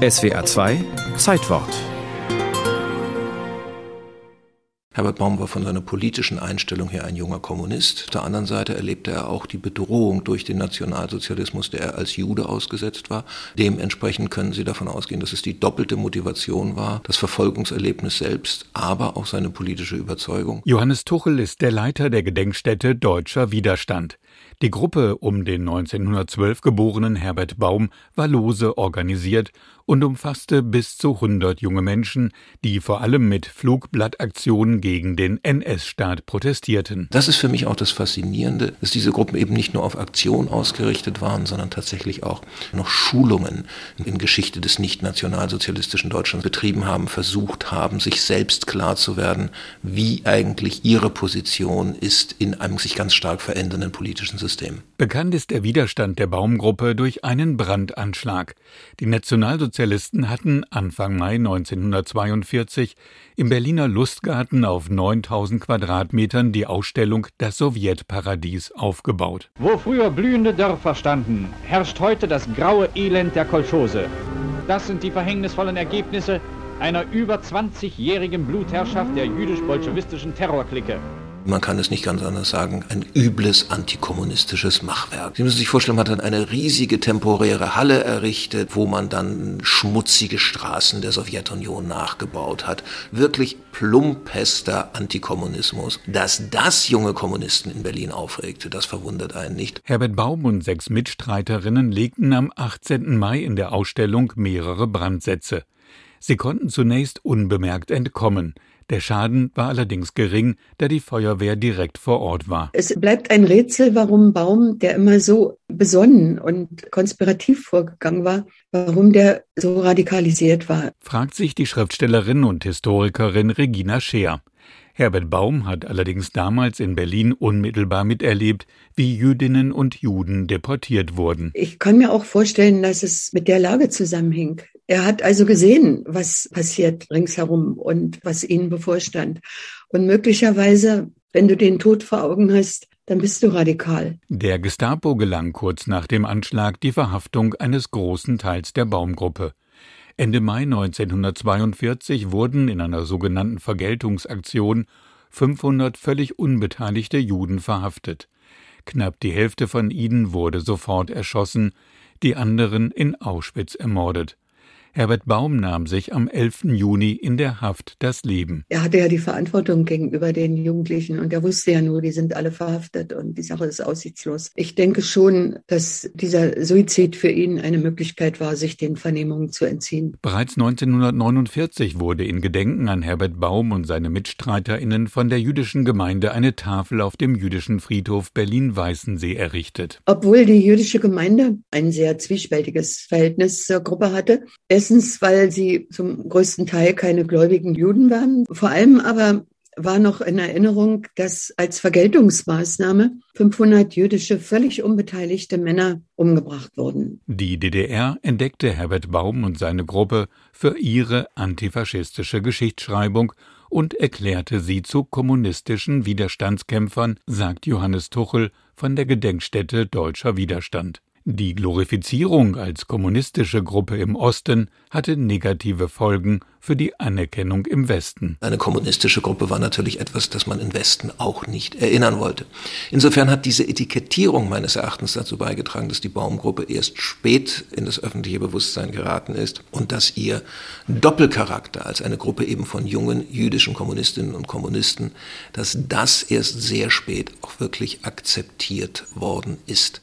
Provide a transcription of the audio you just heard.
SWA 2 Zeitwort Herbert Baum war von seiner politischen Einstellung her ein junger Kommunist. Auf der anderen Seite erlebte er auch die Bedrohung durch den Nationalsozialismus, der er als Jude ausgesetzt war. Dementsprechend können Sie davon ausgehen, dass es die doppelte Motivation war, das Verfolgungserlebnis selbst, aber auch seine politische Überzeugung. Johannes Tuchel ist der Leiter der Gedenkstätte Deutscher Widerstand. Die Gruppe um den 1912 geborenen Herbert Baum war lose organisiert und umfasste bis zu 100 junge Menschen, die vor allem mit Flugblattaktionen gegen den NS-Staat protestierten. Das ist für mich auch das Faszinierende, dass diese Gruppen eben nicht nur auf Aktion ausgerichtet waren, sondern tatsächlich auch noch Schulungen in Geschichte des nicht-nationalsozialistischen Deutschlands betrieben haben, versucht haben, sich selbst klar zu werden, wie eigentlich ihre Position ist in einem sich ganz stark verändernden politischen System. Bekannt ist der Widerstand der Baumgruppe durch einen Brandanschlag. Die Nationalsozialisten Sozialisten hatten Anfang Mai 1942 im Berliner Lustgarten auf 9000 Quadratmetern die Ausstellung Das Sowjetparadies aufgebaut. Wo früher blühende Dörfer standen, herrscht heute das graue Elend der Kolchose. Das sind die verhängnisvollen Ergebnisse einer über 20-jährigen Blutherrschaft der jüdisch-bolschewistischen Terrorklicke man kann es nicht ganz anders sagen, ein übles antikommunistisches Machwerk. Sie müssen sich vorstellen, man hat dann eine riesige temporäre Halle errichtet, wo man dann schmutzige Straßen der Sowjetunion nachgebaut hat. Wirklich plumpester Antikommunismus. Dass das junge Kommunisten in Berlin aufregte, das verwundert einen nicht. Herbert Baum und sechs Mitstreiterinnen legten am 18. Mai in der Ausstellung mehrere Brandsätze. Sie konnten zunächst unbemerkt entkommen. Der Schaden war allerdings gering, da die Feuerwehr direkt vor Ort war. Es bleibt ein Rätsel, warum Baum, der immer so besonnen und konspirativ vorgegangen war, warum der so radikalisiert war. Fragt sich die Schriftstellerin und Historikerin Regina Scheer. Herbert Baum hat allerdings damals in Berlin unmittelbar miterlebt, wie Jüdinnen und Juden deportiert wurden. Ich kann mir auch vorstellen, dass es mit der Lage zusammenhing. Er hat also gesehen, was passiert ringsherum und was ihnen bevorstand. Und möglicherweise, wenn du den Tod vor Augen hast, dann bist du radikal. Der Gestapo gelang kurz nach dem Anschlag die Verhaftung eines großen Teils der Baumgruppe. Ende Mai 1942 wurden in einer sogenannten Vergeltungsaktion 500 völlig unbeteiligte Juden verhaftet. Knapp die Hälfte von ihnen wurde sofort erschossen, die anderen in Auschwitz ermordet. Herbert Baum nahm sich am 11. Juni in der Haft das Leben. Er hatte ja die Verantwortung gegenüber den Jugendlichen und er wusste ja nur, die sind alle verhaftet und die Sache ist aussichtslos. Ich denke schon, dass dieser Suizid für ihn eine Möglichkeit war, sich den Vernehmungen zu entziehen. Bereits 1949 wurde in Gedenken an Herbert Baum und seine MitstreiterInnen von der jüdischen Gemeinde eine Tafel auf dem jüdischen Friedhof Berlin-Weißensee errichtet. Obwohl die jüdische Gemeinde ein sehr zwiespältiges Verhältnis zur Gruppe hatte, Erstens, weil sie zum größten Teil keine gläubigen Juden waren. Vor allem aber war noch in Erinnerung, dass als Vergeltungsmaßnahme 500 jüdische, völlig unbeteiligte Männer umgebracht wurden. Die DDR entdeckte Herbert Baum und seine Gruppe für ihre antifaschistische Geschichtsschreibung und erklärte sie zu kommunistischen Widerstandskämpfern, sagt Johannes Tuchel von der Gedenkstätte Deutscher Widerstand. Die Glorifizierung als kommunistische Gruppe im Osten hatte negative Folgen für die Anerkennung im Westen. Eine kommunistische Gruppe war natürlich etwas, das man im Westen auch nicht erinnern wollte. Insofern hat diese Etikettierung meines Erachtens dazu beigetragen, dass die Baumgruppe erst spät in das öffentliche Bewusstsein geraten ist und dass ihr Doppelcharakter als eine Gruppe eben von jungen jüdischen Kommunistinnen und Kommunisten, dass das erst sehr spät auch wirklich akzeptiert worden ist.